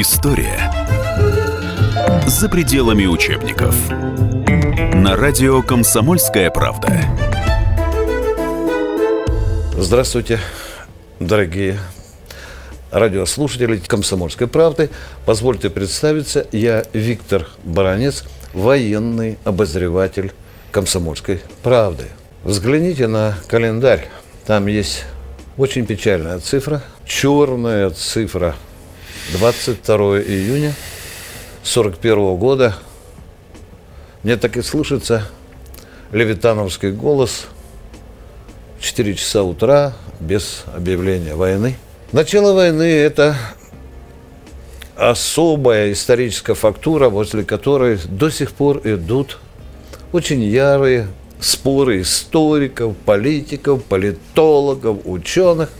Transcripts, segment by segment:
История за пределами учебников. На радио «Комсомольская правда». Здравствуйте, дорогие радиослушатели «Комсомольской правды». Позвольте представиться, я Виктор Баранец, военный обозреватель «Комсомольской правды». Взгляните на календарь. Там есть очень печальная цифра, черная цифра. 22 июня 41 года. Мне так и слышится левитановский голос. 4 часа утра, без объявления войны. Начало войны – это особая историческая фактура, возле которой до сих пор идут очень ярые споры историков, политиков, политологов, ученых.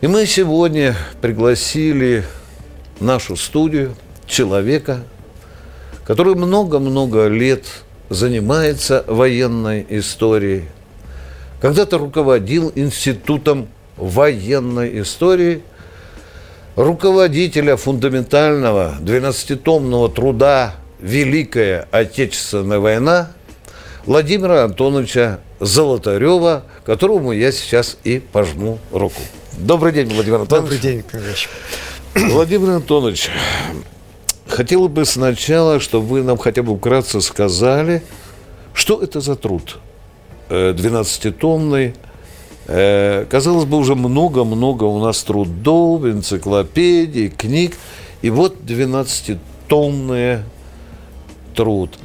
И мы сегодня пригласили в нашу студию человека, который много-много лет занимается военной историей, когда-то руководил институтом военной истории, руководителя фундаментального 12-томного труда «Великая Отечественная война» Владимира Антоновича Золотарева, которому я сейчас и пожму руку. Добрый день, Владимир Антонович. Добрый день, конечно. Владимир Антонович, хотел бы сначала, чтобы вы нам хотя бы вкратце сказали, что это за труд 12-томный. Э, казалось бы, уже много-много у нас трудов, энциклопедий, книг. И вот 12-томный труд –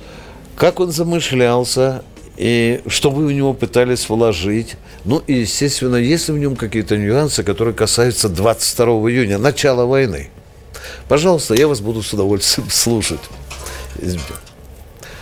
как он замышлялся, и что вы в него пытались вложить. Ну и, естественно, есть ли в нем какие-то нюансы, которые касаются 22 июня, начала войны. Пожалуйста, я вас буду с удовольствием слушать.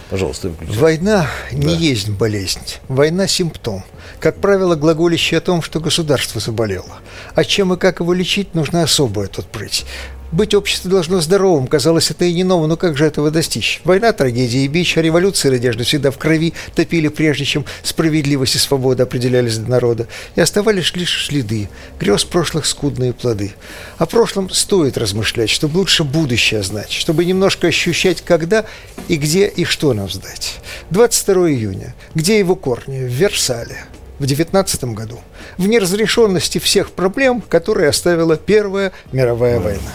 Пожалуйста, выключите. Война не да. есть болезнь. Война – симптом. Как правило, глаголище о том, что государство заболело. А чем и как его лечить, нужно особое тут прыть. Быть общество должно здоровым, казалось, это и не ново, но как же этого достичь? Война, трагедия и бич, а революция надежды всегда в крови топили, прежде чем справедливость и свобода определялись для народа. И оставались лишь следы, грез прошлых скудные плоды. О прошлом стоит размышлять, чтобы лучше будущее знать, чтобы немножко ощущать, когда и где и что нам сдать. 22 июня. Где его корни? В Версале в 19 году, в неразрешенности всех проблем, которые оставила Первая мировая война.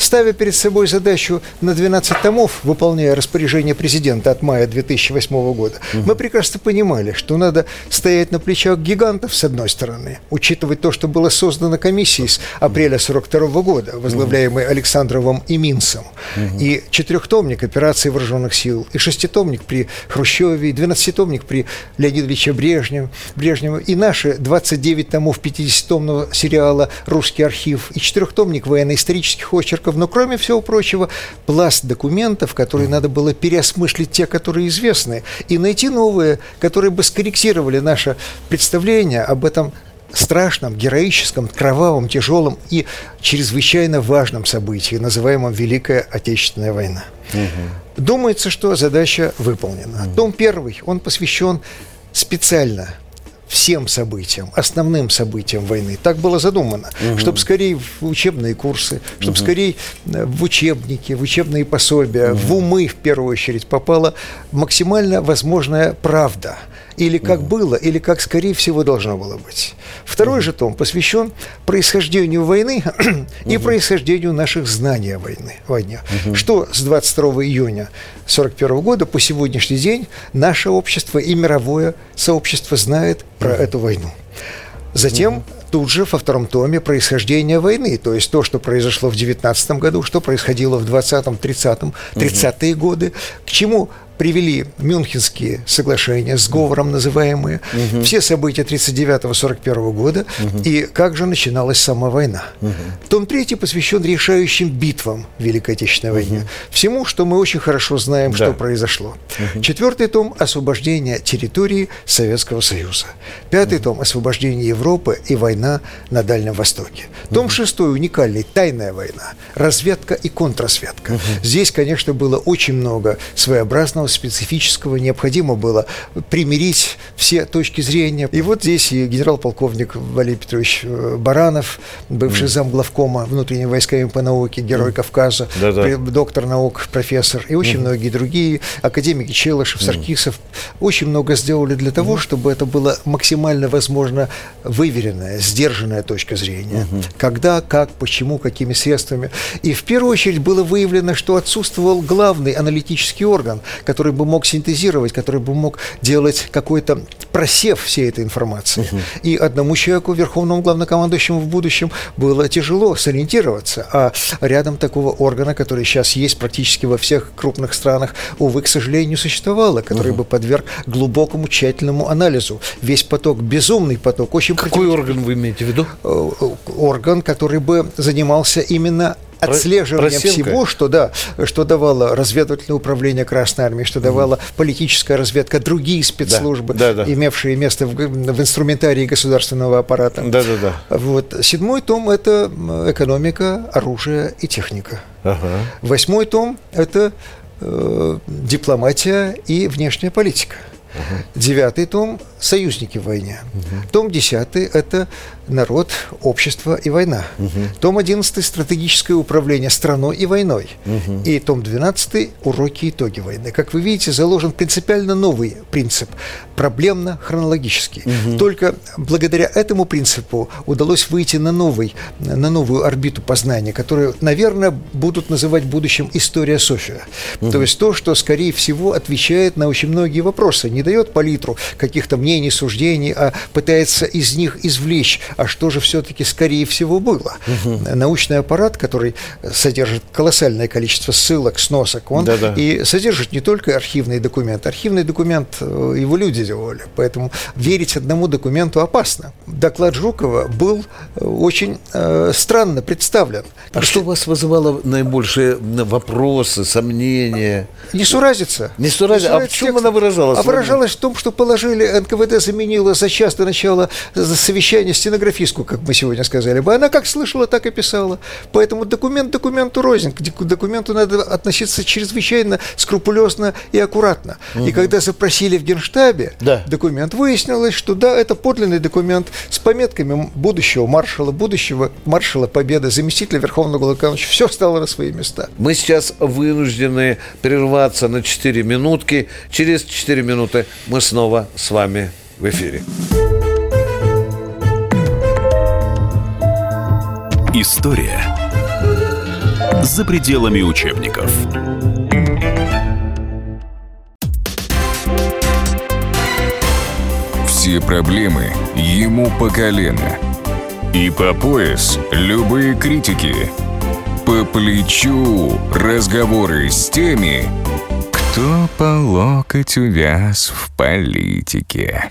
Ставя перед собой задачу на 12 томов, выполняя распоряжение президента от мая 2008 года, угу. мы прекрасно понимали, что надо стоять на плечах гигантов с одной стороны, учитывать то, что было создано комиссией с апреля 42 года, возглавляемой. Александровым и Минцем, угу. и четырехтомник операции вооруженных сил, и шеститомник при Хрущеве, и двенадцатитомник при Леониде Ильиче Брежневе, Брежневе, и наши 29 томов 50-томного сериала «Русский архив», и четырехтомник военно-исторических очерков источников, но, кроме всего прочего, пласт документов, которые надо было переосмыслить те, которые известны, и найти новые, которые бы скорректировали наше представление об этом страшном, героическом, кровавом, тяжелом и чрезвычайно важном событии, называемом Великая Отечественная война. Угу. Думается, что задача выполнена. Угу. Том первый, он посвящен специально всем событиям, основным событиям войны. Так было задумано, угу. чтобы скорее в учебные курсы, чтобы угу. скорее э, в учебники, в учебные пособия, угу. в умы в первую очередь попала максимально возможная правда – или как было, или как, скорее всего, должно было быть. Второй же том посвящен происхождению войны и происхождению наших знаний о войне. войне. Что с 22 июня 1941 года по сегодняшний день наше общество и мировое сообщество знает про эту войну. Затем тут же во втором томе происхождение войны, то есть то, что произошло в 19 году, что происходило в 20-м, 30-м, 30-е годы, к чему привели Мюнхенские соглашения, сговором называемые, угу. все события 39-41 года, угу. и как же начиналась сама война. Угу. Том 3 посвящен решающим битвам Великой Отечественной угу. войне, всему, что мы очень хорошо знаем, да. что произошло. Угу. Четвертый том – освобождение территории Советского Союза. Пятый угу. том – освобождение Европы и война война на Дальнем Востоке. Том угу. 6 уникальный, тайная война, разведка и контрразведка. Угу. Здесь, конечно, было очень много своеобразного, специфического. Необходимо было примирить все точки зрения. И вот здесь и генерал-полковник Валерий Петрович э, Баранов, бывший угу. замглавкома внутренними войсками по науке, герой угу. Кавказа, да -да. доктор наук, профессор, и очень угу. многие другие, академики Челышев, Саркисов, угу. очень много сделали для того, угу. чтобы это было максимально возможно выверенная, сдержанная точка зрения. Угу. Когда, как, почему, какими средствами. И в первую очередь было выявлено, что отсутствовал главный аналитический орган, который бы мог синтезировать, который бы мог делать какой-то просев всей этой информации. Угу. И одному человеку, верховному главнокомандующему в будущем, было тяжело сориентироваться. А рядом такого органа, который сейчас есть практически во всех крупных странах, увы, к сожалению, не существовало, который угу. бы подверг глубокому, тщательному анализу. Весь поток, безумный поток, очень какой орган вы имеете в виду? Э, э, орган, который бы занимался именно отслеживанием Просилка. всего, что, да, что давало разведывательное управление Красной Армии, что давала угу. политическая разведка, другие спецслужбы, да, да, да. имевшие место в, в инструментарии государственного аппарата. Да, да, да. Вот. Седьмой том – это экономика, оружие и техника. Ага. Восьмой том – это э, дипломатия и внешняя политика. Ага. Девятый том – союзники в войне. Угу. Том десятый – это народ, общество и война. Угу. Том 11 стратегическое управление страной и войной. Угу. И том 12 уроки и итоги войны. Как вы видите, заложен принципиально новый принцип, проблемно-хронологический. Угу. Только благодаря этому принципу удалось выйти на новый, на новую орбиту познания, которую, наверное, будут называть в будущем история София. Угу. То есть то, что, скорее всего, отвечает на очень многие вопросы, не дает палитру каких-то мнений, суждений, а пытается из них извлечь а что же все-таки скорее всего было. Угу. Научный аппарат, который содержит колоссальное количество ссылок, сносок, он Да-да. и содержит не только архивный документ. Архивный документ э, его люди делали, поэтому верить одному документу опасно. Доклад Жукова был э, очень э, странно представлен. А что у вас вызывало наибольшие вопросы, сомнения? Несуразица. Несуразица. А в чем она выражалась? А выражалась в том, что положили, НКВД заменила за час до начала совещания стенографии стенографистку, как мы сегодня сказали бы. Она как слышала, так и писала. Поэтому документ документу рознь. К документу надо относиться чрезвычайно скрупулезно и аккуратно. Угу. И когда запросили в Генштабе да. документ, выяснилось, что да, это подлинный документ с пометками будущего маршала, будущего маршала Победы, заместителя Верховного Главнокомандующего. Все стало на свои места. Мы сейчас вынуждены прерваться на 4 минутки. Через 4 минуты мы снова с вами в эфире. История за пределами учебников. Все проблемы ему по колено. И по пояс любые критики. По плечу разговоры с теми, кто по локоть увяз в политике.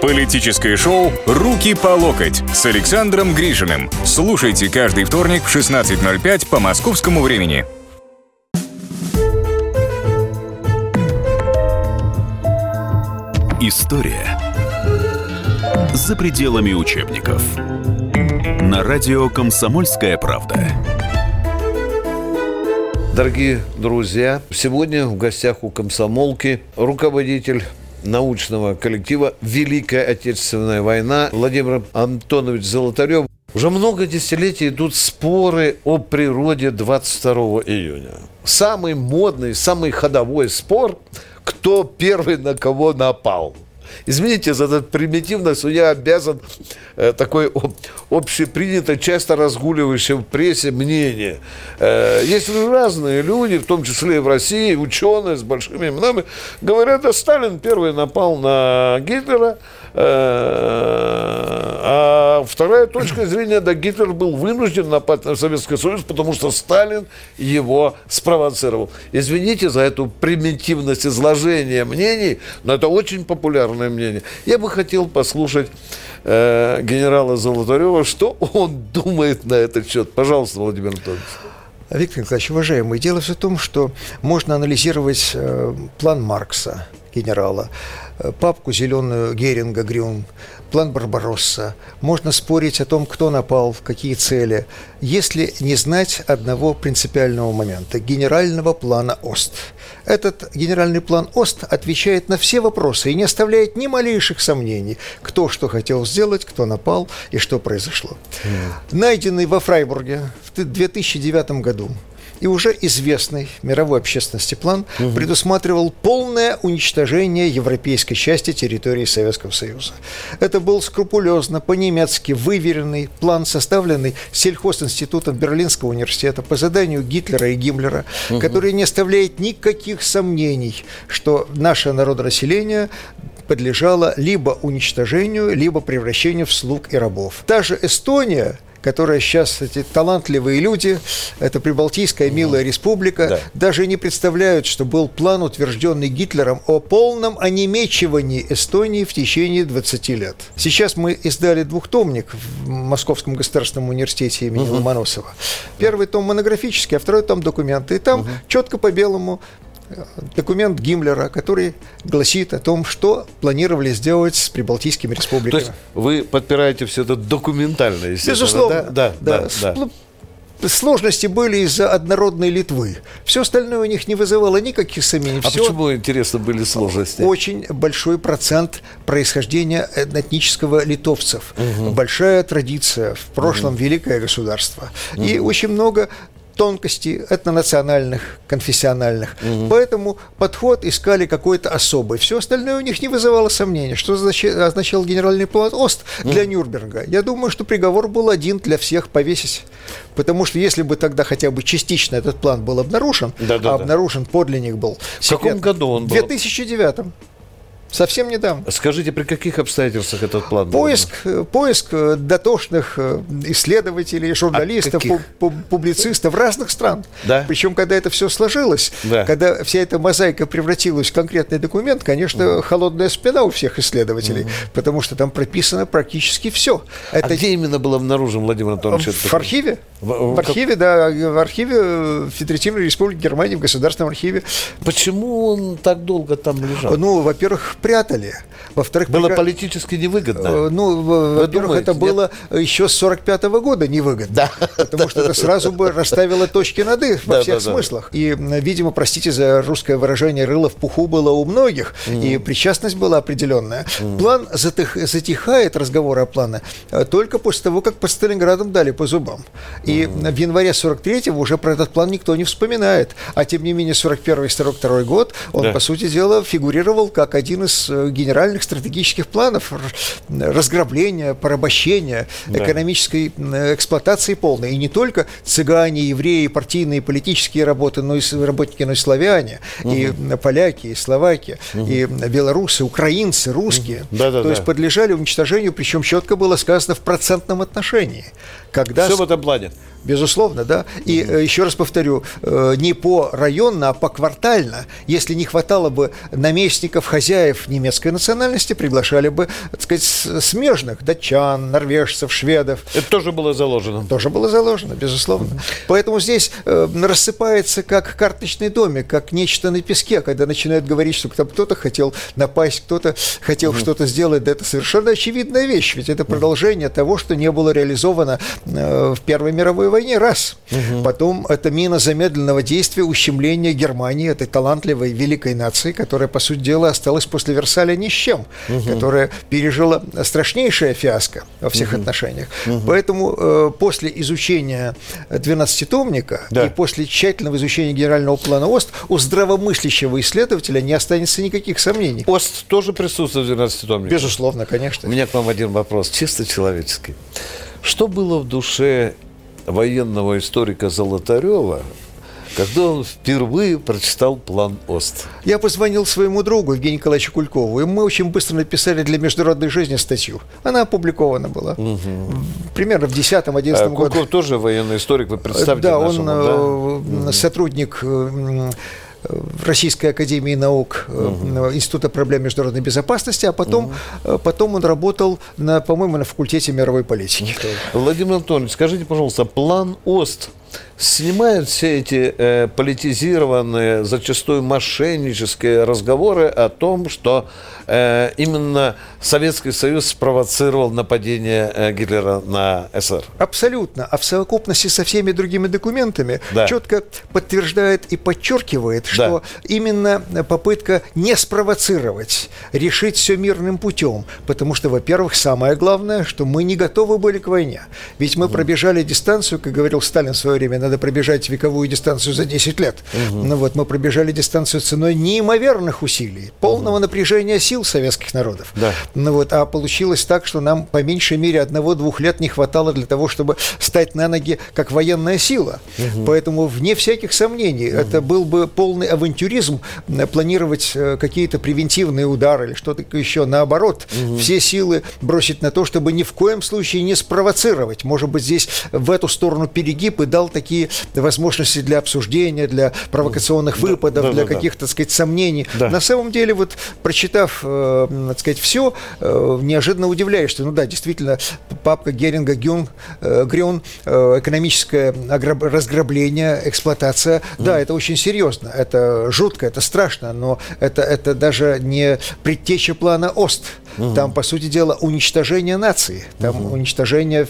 Политическое шоу «Руки по локоть» с Александром Гришиным. Слушайте каждый вторник в 16.05 по московскому времени. История за пределами учебников. На радио «Комсомольская правда». Дорогие друзья, сегодня в гостях у комсомолки руководитель научного коллектива «Великая Отечественная война» Владимир Антонович Золотарев. Уже много десятилетий идут споры о природе 22 июня. Самый модный, самый ходовой спор – кто первый на кого напал – Извините за это примитивность, но я обязан э, такой общепринято, часто разгуливающее в прессе мнение. Э, есть разные люди, в том числе и в России, ученые с большими именами, говорят, да Сталин первый напал на Гитлера, э, а Вторая точка зрения, да, Гитлер был вынужден напасть на Советский Союз, потому что Сталин его спровоцировал. Извините за эту примитивность изложения мнений, но это очень популярное мнение. Я бы хотел послушать э, генерала Золотарева, что он думает на этот счет. Пожалуйста, Владимир Анатольевич. Виктор Николаевич, уважаемый, дело все в том, что можно анализировать э, план Маркса, генерала, э, папку зеленую Геринга, Грюн, план Барбаросса. Можно спорить о том, кто напал, в какие цели, если не знать одного принципиального момента – генерального плана ОСТ. Этот генеральный план ОСТ отвечает на все вопросы и не оставляет ни малейших сомнений, кто что хотел сделать, кто напал и что произошло. Mm. Найденный во Фрайбурге в 2009 году и уже известный мировой общественности план угу. предусматривал полное уничтожение европейской части территории Советского Союза. Это был скрупулезно, по-немецки выверенный план, составленный сельхозинститутом Берлинского университета по заданию Гитлера и Гиммлера, угу. который не оставляет никаких сомнений, что наше народонаселение подлежало либо уничтожению, либо превращению в слуг и рабов. Та же Эстония – которая сейчас, эти талантливые люди, это Прибалтийская милая республика, да. даже не представляют, что был план, утвержденный Гитлером, о полном онемечивании Эстонии в течение 20 лет. Сейчас мы издали двухтомник в Московском государственном университете имени угу. Ломоносова. Первый том монографический, а второй том документы. И там угу. четко по белому документ Гиммлера, который гласит о том, что планировали сделать с прибалтийскими республиками. То есть вы подпираете все это документально, Безусловно. Да, да, да. да. Сложности были из-за однородной Литвы. Все остальное у них не вызывало никаких сомнений. А Все почему, интересно, были сложности? Очень большой процент происхождения этнического литовцев. Угу. Большая традиция. В прошлом угу. великое государство. Угу. И очень много тонкостей этнонациональных, конфессиональных. Угу. Поэтому подход искали какой-то особый. Все остальное у них не вызывало сомнений. Что означал генеральный план ОСТ для угу. Нюрнберга? Я думаю, что приговор был один для всех повесить. Потому что если бы тогда хотя бы частично этот план был обнаружен, да, да, а обнаружен подлинник был... В каком году он был? В 2009. Совсем недавно. Скажите, при каких обстоятельствах этот план поиск, был? Поиск э, дотошных э, исследователей, журналистов, а публицистов разных стран. Да? Причем, когда это все сложилось, да. когда вся эта мозаика превратилась в конкретный документ, конечно, угу. холодная спина у всех исследователей, угу. потому что там прописано практически все. А это... А где именно был обнаружен, Владимир Анатольевич? В архиве. В, в архиве, да, в архиве Федеративной Республики Германии, в Государственном архиве. Почему он так долго там лежал? Ну, во-первых, прятали. Во-вторых, было прекра... политически невыгодно. Э, ну, во-первых, это нет? было еще с 45 -го года невыгодно. Да. Потому что это сразу бы расставило точки над «и» во всех смыслах. И, видимо, простите за русское выражение, рыло в пуху было у многих, и причастность была определенная. План затихает, разговоры о плане, э, только после того, как под Сталинградом дали по зубам. И в январе 43-го уже про этот план никто не вспоминает. А тем не менее, 41 и 42 год, он, по сути дела, фигурировал как один из э, генеральных стратегических планов разграбления, порабощения, да. экономической эксплуатации полной. И не только цыгане, евреи, партийные, политические работы, но и работники, но и славяне, угу. и поляки, и словаки, угу. и белорусы, украинцы, русские. Угу. Да, да, То есть подлежали уничтожению, причем четко было сказано в процентном отношении. Когда Все в этом плане. Безусловно, да. И угу. еще раз повторю, э, не по районно, а по квартально. Если не хватало бы наместников, хозяев немецкой национальности, приглашали бы, так сказать, смежных датчан, норвежцев, шведов. Это тоже было заложено. Тоже было заложено, безусловно. Поэтому здесь э, рассыпается как карточный домик, как нечто на песке, когда начинают говорить, что кто-то хотел напасть, кто-то хотел что-то сделать. Да это совершенно очевидная вещь, ведь это продолжение того, что не было реализовано в Первой мировой войне, раз. Потом это мина замедленного действия, ущемления Германии, этой талантливой великой нации, которая, по сути дела, осталась после Версаля ни с чем, угу. которая пережила страшнейшее фиаско во всех угу. отношениях. Угу. Поэтому э, после изучения 12-томника да. и после тщательного изучения генерального плана ОСТ у здравомыслящего исследователя не останется никаких сомнений. ОСТ тоже присутствует в 12-томнике? Безусловно, конечно. У меня к вам один вопрос, чисто человеческий. Что было в душе военного историка Золотарева, когда он впервые прочитал план ОСТ? Я позвонил своему другу Евгению Николаевичу Кулькову, и мы очень быстро написали для «Международной жизни» статью. Она опубликована была. Угу. Примерно в 10-11 а, году. Кульков тоже военный историк, вы представьте Да, нашему, он да? сотрудник в Российской Академии Наук угу. Института проблем международной безопасности, а потом, угу. потом он работал, на, по-моему, на факультете мировой политики. Владимир Анатольевич, скажите, пожалуйста, план ОСТ снимают все эти э, политизированные, зачастую мошеннические разговоры о том, что э, именно Советский Союз спровоцировал нападение э, Гитлера на СССР. Абсолютно. А в совокупности со всеми другими документами да. четко подтверждает и подчеркивает, что да. именно попытка не спровоцировать, решить все мирным путем. Потому что, во-первых, самое главное, что мы не готовы были к войне. Ведь мы пробежали дистанцию, как говорил Сталин в свое время, надо пробежать вековую дистанцию за 10 лет. Угу. Ну вот, мы пробежали дистанцию ценой неимоверных усилий, полного угу. напряжения сил советских народов. Да. Ну вот, а получилось так, что нам по меньшей мере одного-двух лет не хватало для того, чтобы стать на ноги как военная сила. Угу. Поэтому, вне всяких сомнений, угу. это был бы полный авантюризм э, планировать э, какие-то превентивные удары или что-то еще. Наоборот, угу. все силы бросить на то, чтобы ни в коем случае не спровоцировать. Может быть, здесь в эту сторону перегиб и дал такие возможности для обсуждения, для провокационных выпадов, да, для да, каких-то, так сказать, сомнений. Да. На самом деле, вот прочитав, э, так сказать, все, э, неожиданно удивляешься. Ну да, действительно, папка Геринга Гюн, э, Грюн, экономическое разграбление, эксплуатация, mm. да, это очень серьезно, это жутко, это страшно, но это, это даже не предтеча плана ОСТ. Mm. Там, по сути дела, уничтожение нации, там mm. уничтожение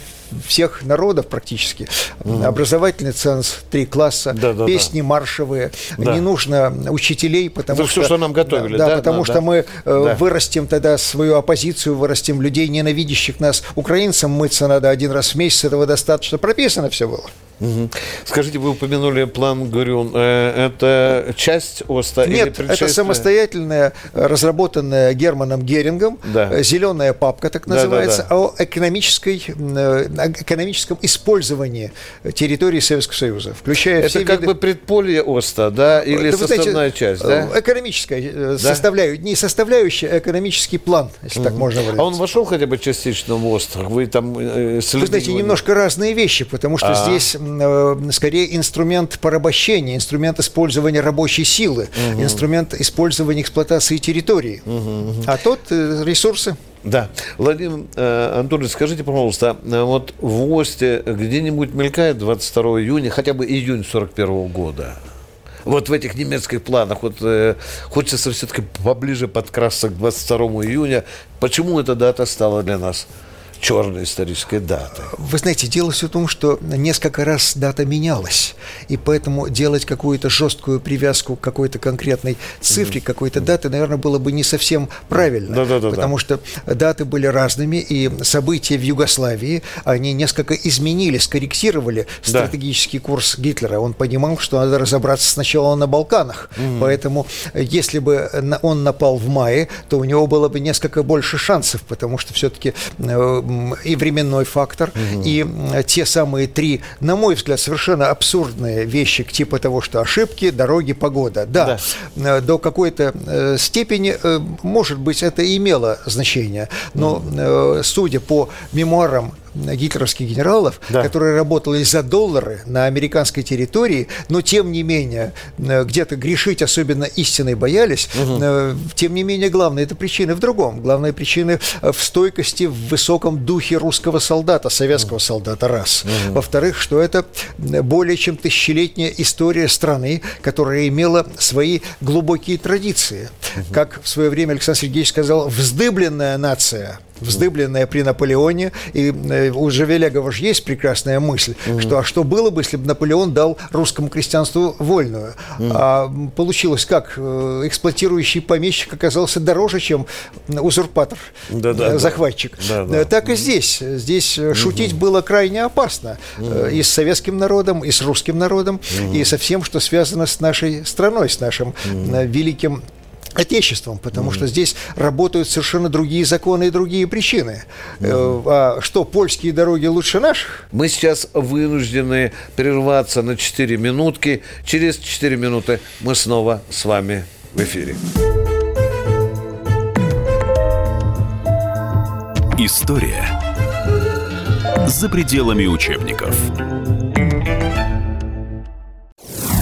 всех народов практически. Mm. Образовательный ценз, три класса, да, да, песни да. маршевые. Да. Не нужно учителей, потому Это что... все, что нам готовили, да? Да, потому да, что да. мы э, да. вырастим тогда свою оппозицию, вырастим людей, ненавидящих нас. Украинцам мыться надо один раз в месяц, этого достаточно. Прописано все было. Угу. Скажите, вы упомянули план Горюн. Э, это часть ОСТа Нет, или это самостоятельная, разработанная Германом Герингом, да. Э, зеленая папка, так называется, да, да, да. о экономической, э, экономическом использовании территории Советского Союза, включая это все как виды... бы предполье ОСТа, да, или да, составная знаете, часть, да? Экономическая да? составляющая, не составляющая, а экономический план, если угу. так можно говорить. А он вошел хотя бы частично в ОСТ? Вы там э, Вы знаете, немножко разные вещи, потому что А-а-а. здесь Э, скорее инструмент порабощения, инструмент использования рабочей силы, угу. инструмент использования эксплуатации территории. Угу, угу. А тот э, ресурсы. Да. Владимир э, Анатольевич, скажите, пожалуйста, э, вот в ОСТе где-нибудь мелькает 22 июня, хотя бы июнь 41 года? Вот в этих немецких планах вот, э, хочется все-таки поближе подкрасться к 22 июня. Почему эта дата стала для нас черной исторической даты. Вы знаете, дело все в том, что несколько раз дата менялась, и поэтому делать какую-то жесткую привязку к какой-то конкретной цифре, какой-то даты, наверное, было бы не совсем правильно, да, да, да, потому да. что даты были разными, и события в Югославии, они несколько изменили, скорректировали стратегический да. курс Гитлера. Он понимал, что надо разобраться сначала на Балканах, mm-hmm. поэтому если бы он напал в мае, то у него было бы несколько больше шансов, потому что все-таки э, и временной фактор, угу. и те самые три, на мой взгляд, совершенно абсурдные вещи, типа того, что ошибки, дороги, погода. Да, да. Э, до какой-то э, степени, э, может быть, это имело значение, но судя по мемуарам гитлеровских генералов, да. которые работали за доллары на американской территории, но тем не менее э, где-то грешить особенно истиной боялись. Угу. Тем не менее, главная это причина в другом. Главная причина в стойкости, в высоком духе русского солдата, советского угу. солдата, раз. Угу. Во-вторых, что это более чем тысячелетняя история страны, которая имела свои глубокие традиции. Угу. Как в свое время Александр Сергеевич сказал, вздыбленная нация – вздыбленная при Наполеоне. И э, у Жавелегова же есть прекрасная мысль, угу. что а что было бы, если бы Наполеон дал русскому крестьянству вольную? Угу. А получилось как? Э, эксплуатирующий помещик оказался дороже, чем узурпатор, да, да, захватчик. Да, да. Так и здесь. Здесь угу. шутить было крайне опасно. Угу. И с советским народом, и с русским народом, угу. и со всем, что связано с нашей страной, с нашим угу. великим Отечеством, потому mm. что здесь работают совершенно другие законы и другие причины. Mm. А что, польские дороги лучше наших? Мы сейчас вынуждены прерваться на 4 минутки. Через 4 минуты мы снова с вами в эфире. История за пределами учебников.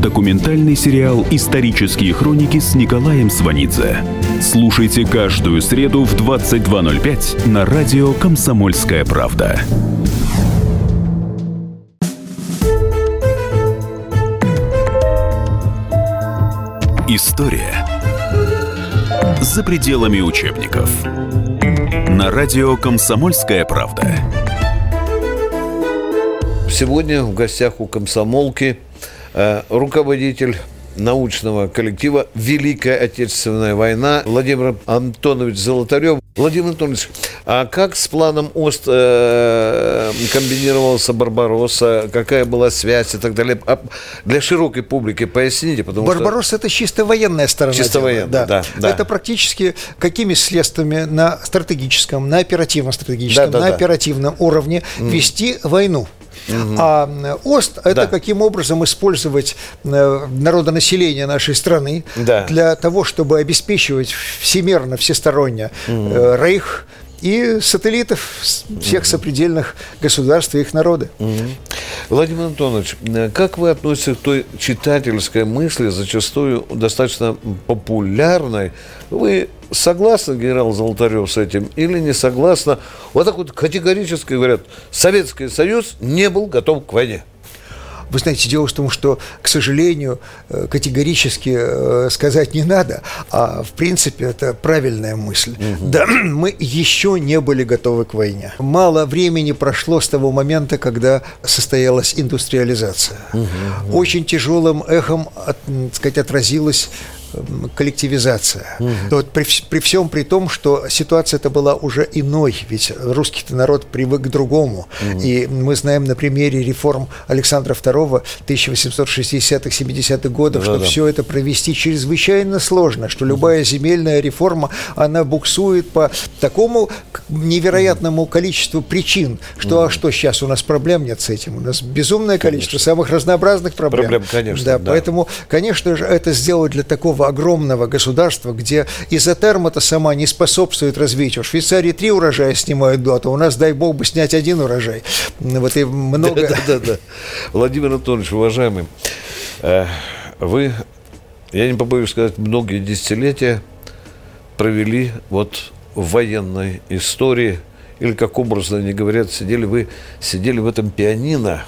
Документальный сериал «Исторические хроники» с Николаем Сванидзе. Слушайте каждую среду в 22.05 на радио «Комсомольская правда». История за пределами учебников. На радио «Комсомольская правда». Сегодня в гостях у комсомолки руководитель научного коллектива «Великая Отечественная война» Владимир Антонович Золотарев. Владимир Антонович, а как с планом ОСТ э, комбинировался Барбаросса, какая была связь и так далее? А для широкой публики поясните, потому Барбаросса что... это чисто военная сторона. Чисто дела. военная, да, да, да. Это практически какими следствиями на стратегическом, на оперативно-стратегическом, да, да, на да. оперативном уровне mm. вести войну. Угу. А ОСТ – это да. каким образом использовать э, народонаселение нашей страны да. для того, чтобы обеспечивать всемерно, всесторонне угу. Рейх, и сателлитов всех сопредельных государств и их народы. Владимир Антонович, как вы относитесь к той читательской мысли, зачастую достаточно популярной? Вы согласны, генерал Золотарев, с этим или не согласны? Вот так вот категорически говорят, Советский Союз не был готов к войне. Вы знаете, дело в том, что, к сожалению, э, категорически э, сказать не надо, а в принципе это правильная мысль. Угу. Да, мы еще не были готовы к войне. Мало времени прошло с того момента, когда состоялась индустриализация. Угу. Очень тяжелым эхом, от, сказать, отразилась коллективизация. Угу. Вот при, при всем при том, что ситуация это была уже иной, ведь русский народ привык к другому. Угу. И мы знаем на примере реформ Александра II 1860-70-х годов, да, что да. все это провести чрезвычайно сложно, что любая угу. земельная реформа, она буксует по такому невероятному количеству причин, что, угу. а что сейчас у нас проблем нет с этим? У нас безумное количество конечно. самых разнообразных проблем. Проблем, конечно. Да, да. Поэтому, конечно же, это сделать для такого огромного государства, где изотерма-то сама не способствует развитию. В Швейцарии три урожая снимают год, у нас, дай бог, бы снять один урожай. Вот и много... Да, да, да. Владимир Анатольевич, уважаемый, э, вы, я не побоюсь сказать, многие десятилетия провели вот в военной истории, или как образно они говорят, сидели вы, сидели в этом пианино,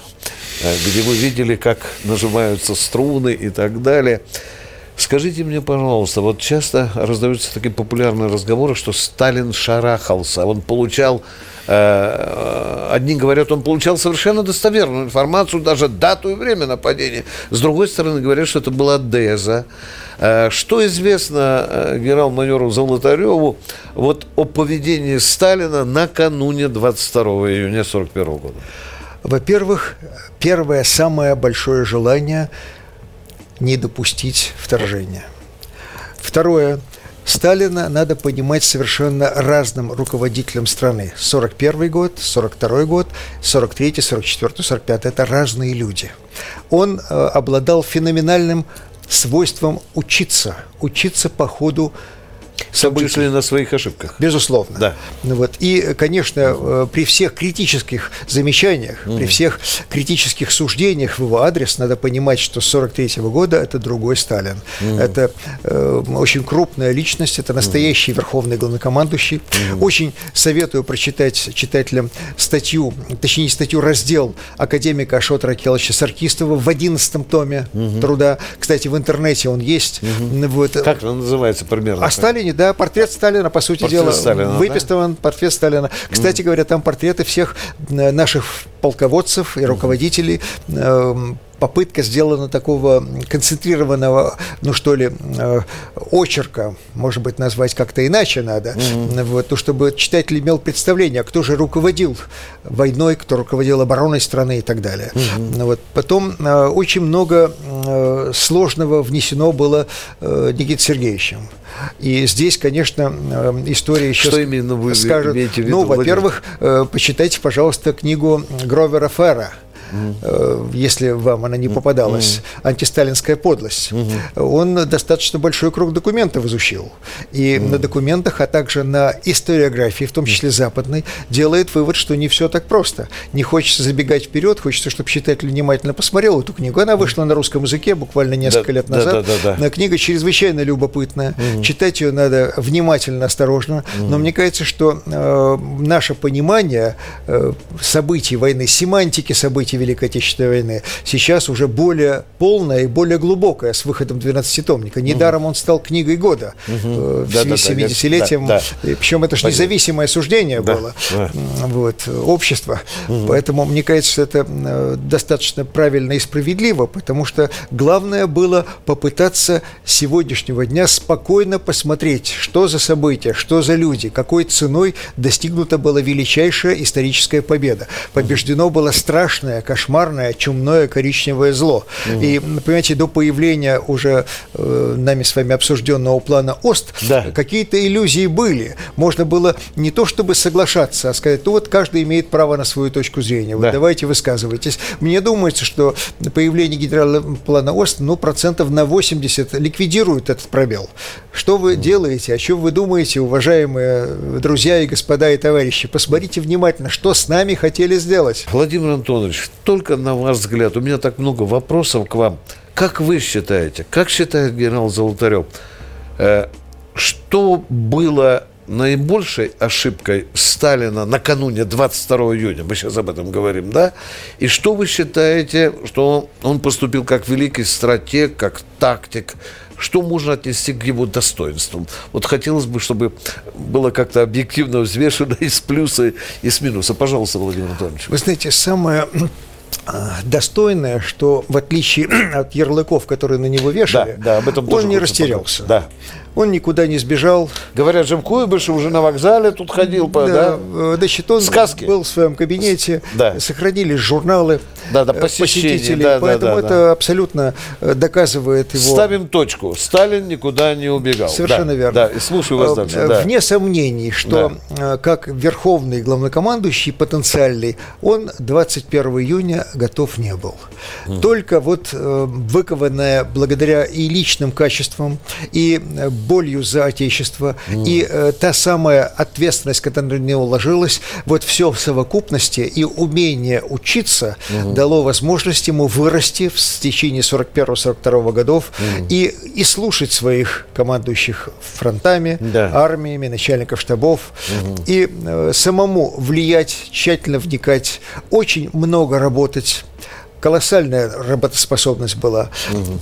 э, где вы видели, как нажимаются струны и так далее. Скажите мне, пожалуйста, вот часто раздаются такие популярные разговоры, что Сталин шарахался, он получал э, Одни говорят, он получал совершенно достоверную информацию, даже дату и время нападения. С другой стороны, говорят, что это была Деза. Э, что известно э, генерал-майору Золотареву вот о поведении Сталина накануне 22 июня 1941 года? Во-первых, первое самое большое желание – не допустить вторжения. Второе. Сталина надо понимать совершенно разным руководителем страны. 41 год, 42 год, 43, 44, 45 – это разные люди. Он э, обладал феноменальным свойством учиться, учиться по ходу том числе на своих ошибках. Безусловно. Да. Ну, вот. И, конечно, э, при всех критических замечаниях, mm. при всех критических суждениях в его адрес надо понимать, что с 43 -го года это другой Сталин. Mm. Это э, очень крупная личность, это настоящий mm. верховный главнокомандующий. Mm. Очень советую прочитать читателям статью, точнее не статью, раздел академика Ашота Ракеловича Саркистова в 11 томе mm-hmm. труда. Кстати, в интернете он есть. Mm-hmm. Вот. Как он называется примерно? О Сталине произведение, да, портрет Сталина, по сути Портрет дела, Сталина, да? выписыван портрет Сталина. Кстати говоря, там портреты всех э, наших полководцев и руководителей. Попытка сделана такого концентрированного, ну что ли, э, очерка, может быть, назвать как-то иначе надо, вот, ну, чтобы читатель имел представление, а кто же руководил войной, кто руководил обороной страны и так далее. Ну Вот. Потом э, очень много э, сложного внесено было Никитой Сергеевичем. И здесь, конечно, история еще Что именно вы скажет. виду, Ну, во-первых, почитайте, пожалуйста, книгу Гровера Ферра. Э, Если вам она не попадалась, антисталинская подлость. Он достаточно большой круг документов изучил. И на документах, а также на историографии, в том числе западной, делает вывод, что не все так просто. Не хочется забегать вперед, хочется, чтобы читатель внимательно посмотрел эту книгу. Она вышла на русском языке буквально несколько Да, лет да, назад. да, да, да. Э, Книга чрезвычайно любопытная. Читать ее надо внимательно, осторожно. Но мне кажется, что э, наше понимание э, событий войны, семантики событий Великой Отечественной войны сейчас уже более полное и более глубокое с выходом 12-томника. Недаром он стал книгой года э, в Да, связи да, с да, 70-летием. да, И Причем это же независимое суждение Да, было да. вот, общества. Поэтому мне кажется, что это э, достаточно правильно и справедливо, потому что главное было попытаться с сегодняшнего дня спокойно посмотреть, что за события, что за люди, какой ценой достигнута была величайшая историческая победа. Побеждено было страшное, кошмарное, чумное коричневое зло. И, понимаете, до появления уже э, нами с вами обсужденного плана ОСТ Да. какие-то иллюзии были. Можно было не то чтобы соглашаться, а сказать, ну вот каждый имеет право на свою точку зрения. Вот Да. давайте высказывайтесь. Мне думается, что появление генерального плана ОСТ, ну, процентов на 80 ликвидирует этот пробел. Что вы делаете, о чем вы думаете, уважаемые друзья и господа и товарищи? Посмотрите внимательно, что с нами хотели сделать. Владимир Антонович, только на ваш взгляд, у меня так много вопросов к вам. Как вы считаете, как считает генерал Золотарев, э, что было наибольшей ошибкой Сталина накануне 22 июня, мы сейчас об этом говорим, да? И что вы считаете, что он поступил как великий стратег, как тактик, что можно отнести к его достоинствам? Вот хотелось бы, чтобы было как-то объективно взвешено из плюса и с минуса. Пожалуйста, Владимир Антонович. Вы знаете, самое достойное, что в отличие от ярлыков, которые на него вешали, Да, да, об этом он не растерялся. поговорить. Он никуда не сбежал. Говорят, Жем Куйбышев уже на вокзале тут ходил, по, да? э, Значит, он Сказки. был в своем кабинете, Да. сохранились журналы Да, да, э, посетителей, да, да, поэтому да, это да. абсолютно э, доказывает его... Ставим точку. Сталин никуда не убегал. Совершенно Да, верно. Да, и слушаю вас дальше. да. Вне сомнений, что э, как верховный главнокомандующий потенциальный, он 21 июня готов не был. Только вот выкованная благодаря и личным качествам, и болью за Отечество, и э, та самая ответственность, которая на него ложилась, вот все в совокупности и умение учиться дало возможность ему вырасти в течение 41-42 годов и, и слушать своих командующих фронтами, Да. армиями, начальников штабов, и э, самому влиять, тщательно вникать, очень много работать. Колоссальная работоспособность была.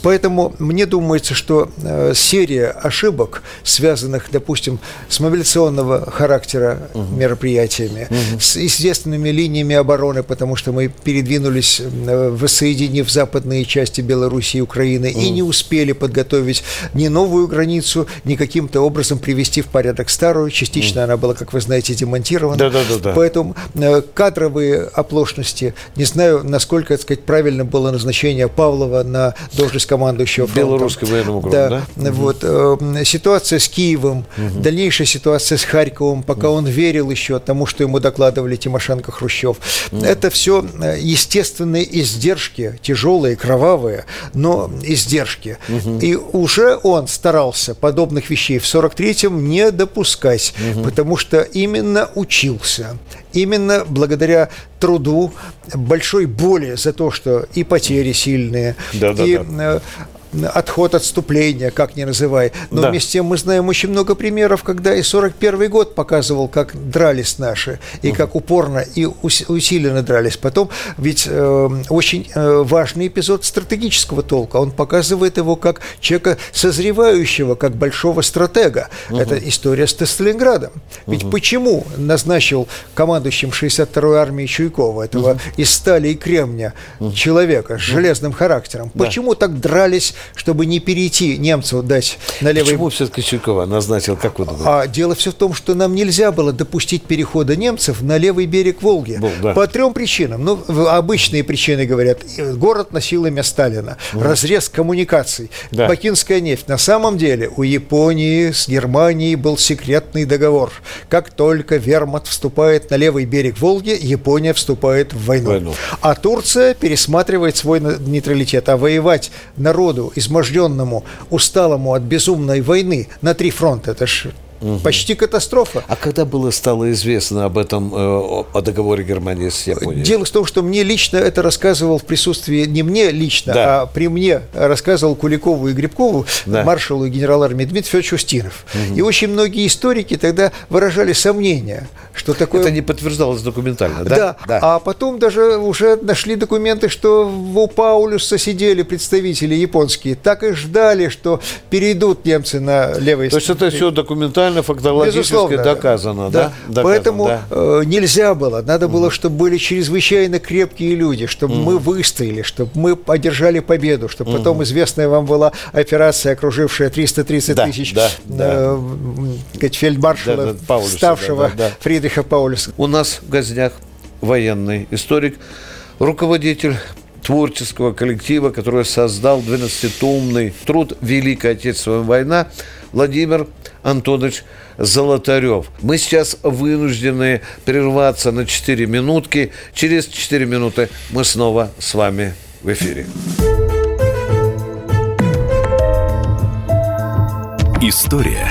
Поэтому мне думается, что э, серия ошибок, связанных, допустим, с мобилизационного характера мероприятиями, с естественными линиями обороны, потому что мы передвинулись, э, воссоединив западные части Белоруссии и Украины, и не успели подготовить ни новую границу, ни каким-то образом привести в порядок старую. Частично она была, как вы знаете, демонтирована. Да-да-да-да. Поэтому э, кадровые оплошности, не знаю, насколько, так сказать, правильно было назначение Павлова на должность командующего фронтом. Белорусской военным округом, да? Вот, э, ситуация с Киевом, дальнейшая ситуация с Харьковом, пока он верил еще тому, что ему докладывали Тимошенко, Хрущев. Это все естественные издержки, тяжелые, кровавые, но издержки. И уже он старался подобных вещей в 43-м не допускать, потому что именно учился. Именно благодаря труду, большой боли за то, что и потери сильные, Да-да-да. и э, отход, отступление, как ни называй. Но да. вместе с тем мы знаем очень много примеров, когда и 41 год показывал, как дрались наши, и угу. как упорно и усиленно дрались. Потом, ведь э, очень э, важный эпизод стратегического толка. Он показывает его как человека созревающего, как большого стратега. Угу. Это история с Сталинградом. Ведь угу. почему назначил командующим 62-й армией Чуйкова, этого угу. из стали и кремня угу. человека с железным характером? Да. Почему так дрались, чтобы не перейти немцу дать на левый... Почему все-таки Чуйкова назначил, как вы думаете? А дело все в том, что нам нельзя было допустить перехода немцев на левый берег Волги. Был, да. По трем причинам. Ну, обычные причины говорят. Город носил имя Сталина. Угу. Разрез коммуникаций. Да. Бакинская нефть. На самом деле у Японии с Германией был секретный договор. Как только вермат вступает на левый берег Волги, Япония вступает в войну. войну. А Турция пересматривает свой нейтралитет. А воевать народу, изможденному, усталому от безумной войны на три фронта, это же Угу. Почти катастрофа. А когда было стало известно об этом, э, о договоре Германии с Японией? Дело в том, что мне лично это рассказывал в присутствии, не мне лично, да. а при мне рассказывал Куликову и Грибкову, да. маршалу и генерал армии Дмитрий Федорович Устинов. Угу. И очень многие историки тогда выражали сомнения, что такое... Это не подтверждалось документально, да? Да, да. а потом даже уже нашли документы, что у Паулюса сидели представители японские, так и ждали, что перейдут немцы на левый... То есть это все документально документально, фактологически Безусловно, доказано, да? да? Доказано, Поэтому да. Э, нельзя было. Надо было, чтобы были чрезвычайно крепкие люди, чтобы мы выстояли, чтобы мы одержали победу, чтобы потом известная вам была операция, окружившая 330 да, тысяч да, да. Э, фельдмаршала, да, да, Паулюса, ставшего да, да, да. Фридриха Паулюса. У нас в гостях военный историк, руководитель творческого коллектива, который создал 12-томный труд «Великая Отечественная война» Владимир Антонович Золотарев. Мы сейчас вынуждены прерваться на 4 минутки. Через 4 минуты мы снова с вами в эфире. История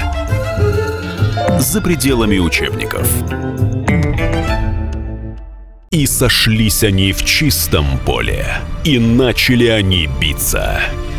за пределами учебников. И сошлись они в чистом поле, и начали они биться –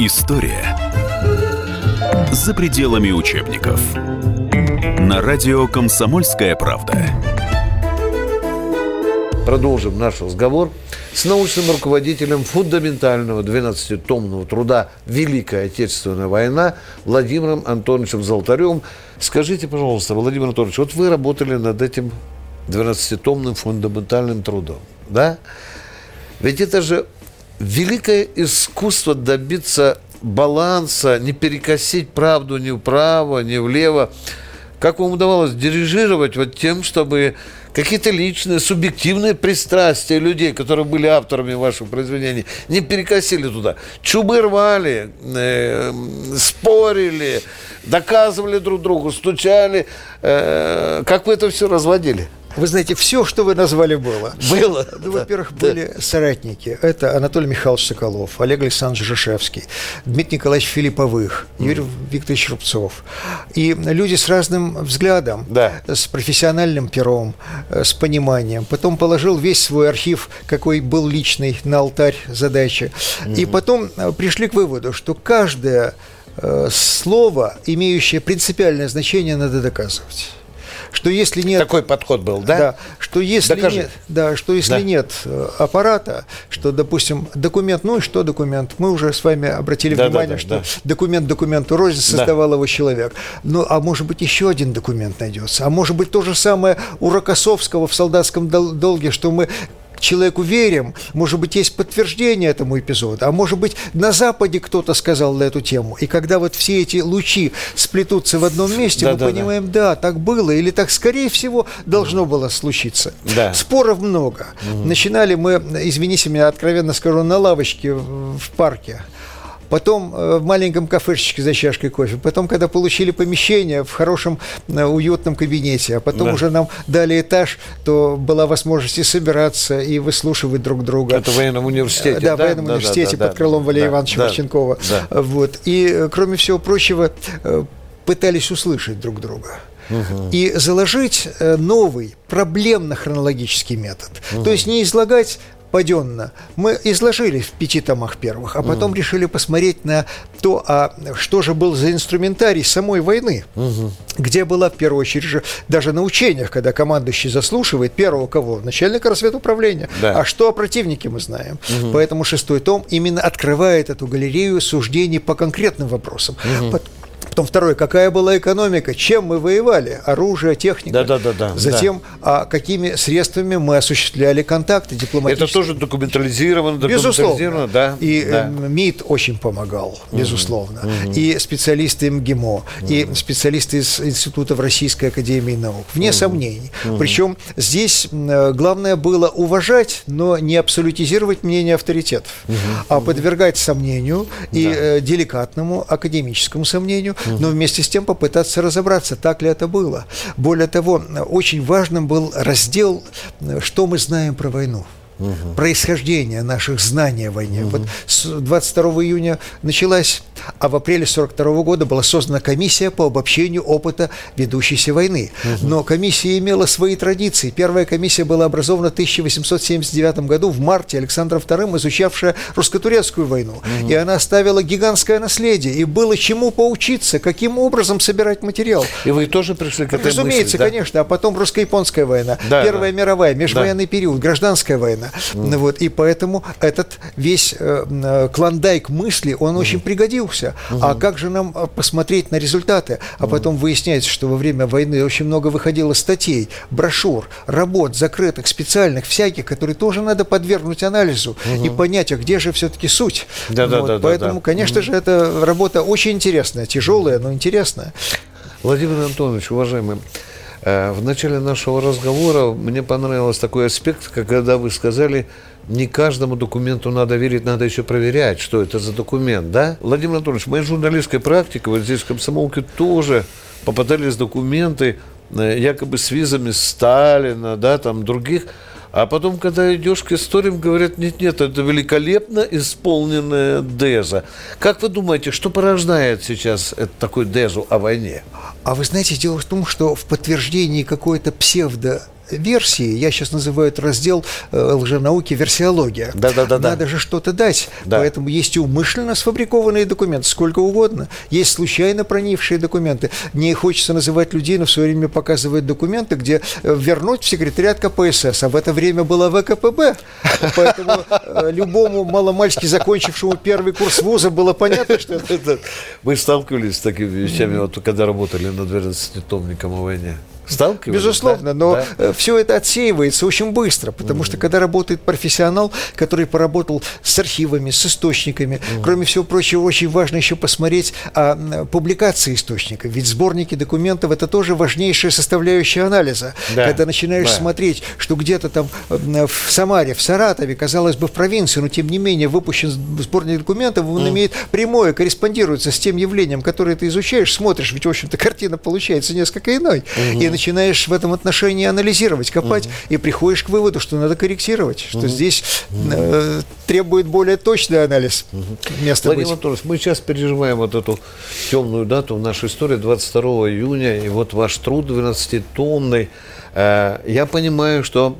История за пределами учебников. На радио «Комсомольская правда». Продолжим наш разговор с научным руководителем фундаментального 12-томного труда «Великая Отечественная война» Владимиром Антоновичем Золотаревым. Скажите, пожалуйста, Владимир Анатольевич, вот вы работали над этим 12-томным фундаментальным трудом, да? Ведь это же великое искусство добиться баланса, не перекосить правду ни вправо, ни влево. Как вам удавалось дирижировать вот тем, чтобы какие-то личные, субъективные пристрастия людей, которые были авторами ваших произведений, не перекосили туда. Чубы рвали, э, спорили, доказывали друг другу, стучали. Э, как вы это все разводили? Вы знаете, все, что вы назвали, было. Было. Ну, да, во-первых, да. были соратники. Это Анатолий Михайлович Соколов, Олег Александрович Жишевский, Дмитрий Николаевич Филипповых, mm. Юрий Викторович Рубцов. И люди с разным взглядом, да. с профессиональным пером, э, с пониманием. Потом положил весь свой архив, какой был личный, на алтарь задачи. Mm-hmm. И потом э, пришли к выводу, что каждое э, слово, имеющее принципиальное значение, надо доказывать что если нет... Такой подход был, да? Да, что если, Докажи. нет, да, что если да. нет э, аппарата, что, допустим, документ, ну и что документ? Мы уже с вами обратили да, внимание, да, да, что да. документ документу рознь создавал да. его человек. Ну, а может быть, еще один документ найдется. А может быть, то же самое у Рокоссовского в солдатском долге, что мы человеку верим, может быть, есть подтверждение этому эпизоду, а может быть, на Западе кто-то сказал на эту тему. И когда вот все эти лучи сплетутся в одном месте, Да, мы да, да. понимаем, да. так было, или так, скорее всего, должно было случиться. Да. Споров много. Начинали мы, извините меня, откровенно скажу, на лавочке в парке. Потом э, в маленьком кафешечке за чашкой кофе. Потом, когда получили помещение в хорошем э, уютном кабинете. А потом Да. уже нам дали этаж, то была возможность и собираться, и выслушивать друг друга. Это в военном университете, Да, в да? военном Да, да, университете да, под крылом да, Валерия да, Ивановича да, Марченкова. да. Вот. И, э, кроме всего прочего, э, пытались услышать друг друга. И заложить э, новый проблемно-хронологический метод. То есть не излагать паденно. Мы изложили в пяти томах первых, а потом решили посмотреть на то, а что же был за инструментарий самой войны, где была в первую очередь же даже на учениях, когда командующий заслушивает первого кого? Начальника разведуправления. Да. А что о противнике мы знаем. Поэтому шестой том именно открывает эту галерею суждений по конкретным вопросам. Пот- Потом второе, какая была экономика, чем мы воевали, оружие, техника. Да-да-да-да, Затем, а какими средствами мы осуществляли контакты дипломатические. Это тоже документализировано, Безусловно. документализировано, да. И да. э, МИД очень помогал, безусловно. И специалисты МГИМО, и специалисты из институтов Российской Академии Наук. Вне сомнений. Причем здесь э, главное было уважать, но не абсолютизировать мнение авторитетов, а подвергать сомнению и э, деликатному академическому сомнению, но вместе с тем попытаться разобраться, так ли это было. Более того, очень важным был раздел «Что мы знаем про войну» происхождение наших знаний о войне. Вот с 22 июня началась, а в апреле 42 года была создана комиссия по обобщению опыта ведущейся войны. Но комиссия имела свои традиции. Первая комиссия была образована в 1879 году в марте Александром II, изучавшая русско-турецкую войну. И она оставила гигантское наследие. И было чему поучиться, каким образом собирать материал. И вы тоже пришли к этой Разумеется, мысли, да? конечно. А потом русско-японская война, Да, Первая да. мировая, межвоенный период, гражданская война. Ну Вот, и поэтому этот весь э, э, клондайк мысли, он очень пригодился. А как же нам э, посмотреть на результаты? А потом выясняется, что во время войны очень много выходило статей, брошюр, работ, закрытых, специальных, всяких, которые тоже надо подвергнуть анализу и понять, а где же все-таки суть. Да, да, Вот, да, да, Поэтому, да. конечно же, эта работа очень интересная, тяжелая, но интересная. Владимир Антонович, уважаемый, в начале нашего разговора мне понравился такой аспект, когда вы сказали, не каждому документу надо верить, надо еще проверять, что это за документ, да? Владимир Анатольевич, моей журналистской практике, вот здесь в комсомолке тоже попадались документы, э, якобы с визами Сталина, да, там других, а потом, когда идешь к историям, говорят, нет-нет, это великолепно исполненная деза. Как вы думаете, что порождает сейчас такой дезу о войне? А вы знаете, дело в том, что в подтверждении какой-то псевдо версии, я сейчас называю этот раздел э, лженауки версиология. Да-да-да-да. Надо же что-то дать. Да. Поэтому есть и умышленно сфабрикованные документы, сколько угодно. Есть случайно проникшие документы. Не хочется называть людей, но в свое время показывают документы, где э, вернуть в секретариат КПСС, а в это время была ВКПБ. Поэтому э, любому маломальски закончившему первый курс вуза было понятно, что это Это- Вы сталкивались с такими вещами, вот когда работали над 12-томником о войне? Сталкивались? Безусловно, да? но Да? все это отсеивается очень быстро, потому что когда работает профессионал, который поработал с архивами, с источниками, кроме всего прочего, очень важно еще посмотреть а, публикации источников, ведь сборники документов это тоже важнейшая составляющая анализа. Да, Когда начинаешь да. смотреть, что где-то там м, в Самаре, в Саратове, казалось бы, в провинции, но тем не менее выпущен сборник документов, он имеет прямое, корреспондируется с тем явлением, которое ты изучаешь, смотришь, ведь, в общем-то, картина получается несколько иной. И начинаешь в этом отношении анализировать, копать, и приходишь к выводу, что надо корректировать, что здесь э, требует более точный анализ места Владимир быть. Анатольевич, мы сейчас переживаем вот эту темную дату в нашей истории, 22 июня, и вот ваш труд 12-томный. Э, Я понимаю, что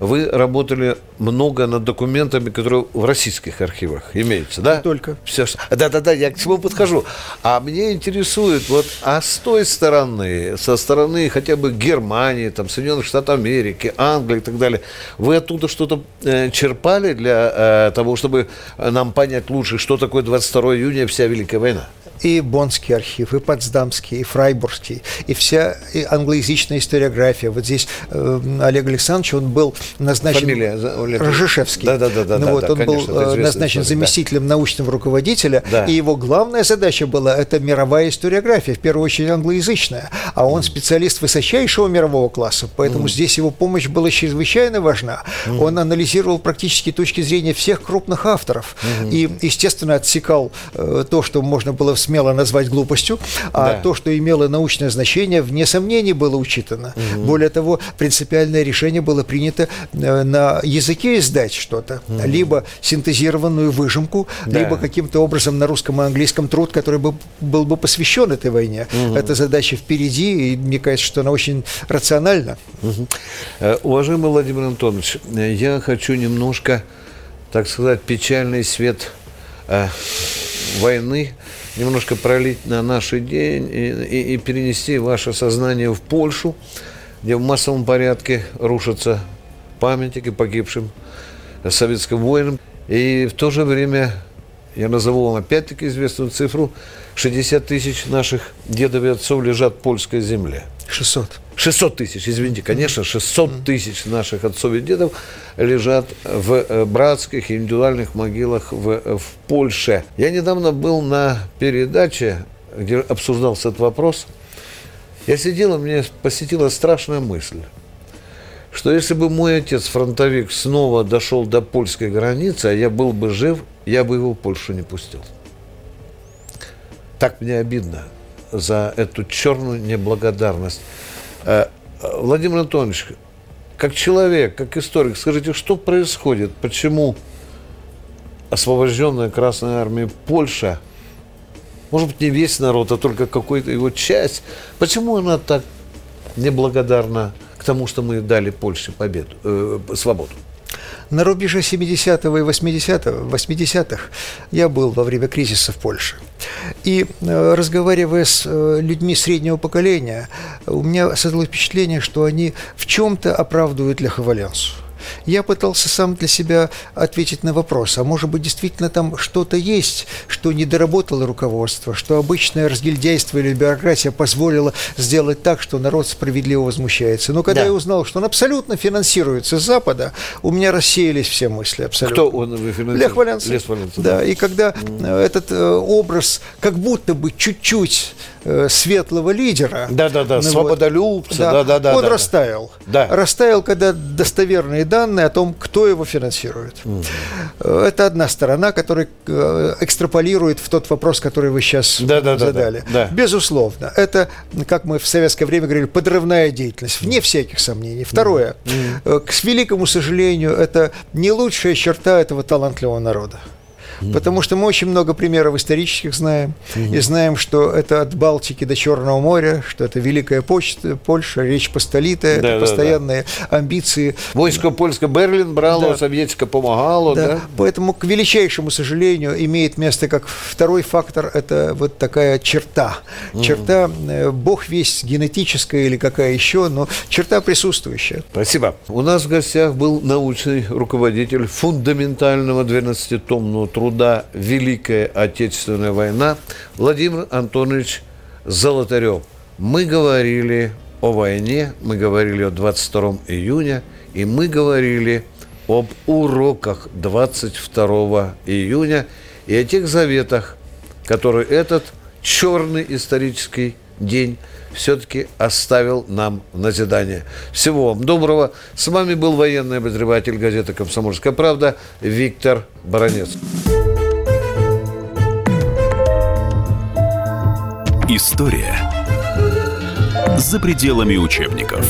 вы работали много над документами, которые в российских архивах имеются, да? только. Все, что- да-да-да, я к чему подхожу. А меня интересует, вот, а с той стороны, со стороны хотя бы Германии, там, Соединенных Штатов Америки, Англии и так далее, вы оттуда что-то э, черпали для э, того, чтобы нам понять лучше, что такое 22 июня вся Великая война? И Боннский архив, и Потсдамский, и Фрайбургский, и вся и англоязычная историография. Вот здесь э, Олег Александрович, он был назначен... Фамилия? Рожешевский. Да, да, да. да, ну, да, вот, да, он конечно, был назначен история, заместителем да. научного руководителя, да. и его главная задача была это мировая историография, в первую очередь англоязычная. А он специалист высочайшего мирового класса, поэтому mm. здесь его помощь была чрезвычайно важна. Mm. Он анализировал практически точки зрения всех крупных авторов mm. и, естественно, отсекал э, то, что можно было смело назвать глупостью, а да. то, что имело научное значение, вне сомнений было учитано. Mm. Более того, принципиальное решение было принято э, на языке издать что-то, mm. либо синтезированную выжимку, да. либо каким-то образом на русском и английском труд, который бы, был бы посвящен этой войне. Mm. Эта задача впереди, и мне кажется, что она очень рациональна. Угу. Уважаемый Владимир Антонович, я хочу немножко, так сказать, печальный свет э, войны немножко пролить на наш день и, и, и перенести ваше сознание в Польшу, где в массовом порядке рушатся памятники погибшим советским воинам. И в то же время я назову вам опять-таки известную цифру, 60 тысяч наших дедов и отцов лежат в польской земле. 600. 600 тысяч, извините, конечно, 600 тысяч наших отцов и дедов лежат в э, братских и индивидуальных могилах в, э, в Польше. Я недавно был на передаче, где обсуждался этот вопрос. Я сидел, и мне посетила страшная мысль, что если бы мой отец, фронтовик, снова дошел до польской границы, а я был бы жив, я бы его в Польшу не пустил. Так мне обидно за эту черную неблагодарность. Э, Владимир Анатольевич, как человек, как историк, скажите, что происходит? Почему освобожденная Красной Армией Польша, может быть, не весь народ, а только какая-то его часть, почему она так неблагодарна к тому, что мы дали Польше победу, э, свободу? На рубеже 70-го и 80-х 80 я был во время кризиса в Польше. И э, разговаривая с э, людьми среднего поколения, у меня создалось впечатление, что они в чем-то оправдывают Леха Валенсу я пытался сам для себя ответить на вопрос, а может быть действительно там что-то есть, что не доработало руководство, что обычное разгильдяйство или бюрократия позволило сделать так, что народ справедливо возмущается. Но когда да. я узнал, что он абсолютно финансируется с Запада, у меня рассеялись все мысли абсолютно. Кто он финансирует? Лех Валенцев. Лес Валенцев. Да, да, и когда mm. этот э, образ как будто бы чуть-чуть э, светлого лидера. Да, да, да, ну, свободолюбца, да, да, да, да. Он да, растаял. Да. Растаял, когда достоверные данные о том, кто его финансирует. Угу. Это одна сторона, которая э, экстраполирует в тот вопрос, который вы сейчас да, да, задали. Да, да, да. Безусловно. Это, как мы в советское время говорили, подрывная деятельность, вне всяких сомнений. Второе. Угу. К великому сожалению, это не лучшая черта этого талантливого народа. Потому что мы очень много примеров исторических знаем. И знаем, что это от Балтики до Черного моря, что это Великая почта, Польша, Речь Посполитая, да, это да, постоянные да. амбиции. Войско польское Берлин брало, да. советское помогало. Да. Да? Поэтому, к величайшему сожалению, имеет место как второй фактор, это вот такая черта. Черта, э, бог весь генетическая или какая еще, но черта присутствующая. Спасибо. У нас в гостях был научный руководитель фундаментального 12-томного труда труда «Великая Отечественная война» Владимир Антонович Золотарев. Мы говорили о войне, мы говорили о 22 июня, и мы говорили об уроках 22 июня и о тех заветах, которые этот черный исторический день все-таки оставил нам в назидание. Всего вам доброго. С вами был военный обозреватель газеты «Комсомольская правда» Виктор Баранец. История за пределами учебников.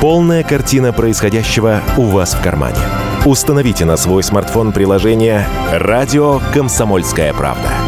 Полная картина происходящего у вас в кармане. Установите на свой смартфон приложение «Радио Комсомольская правда».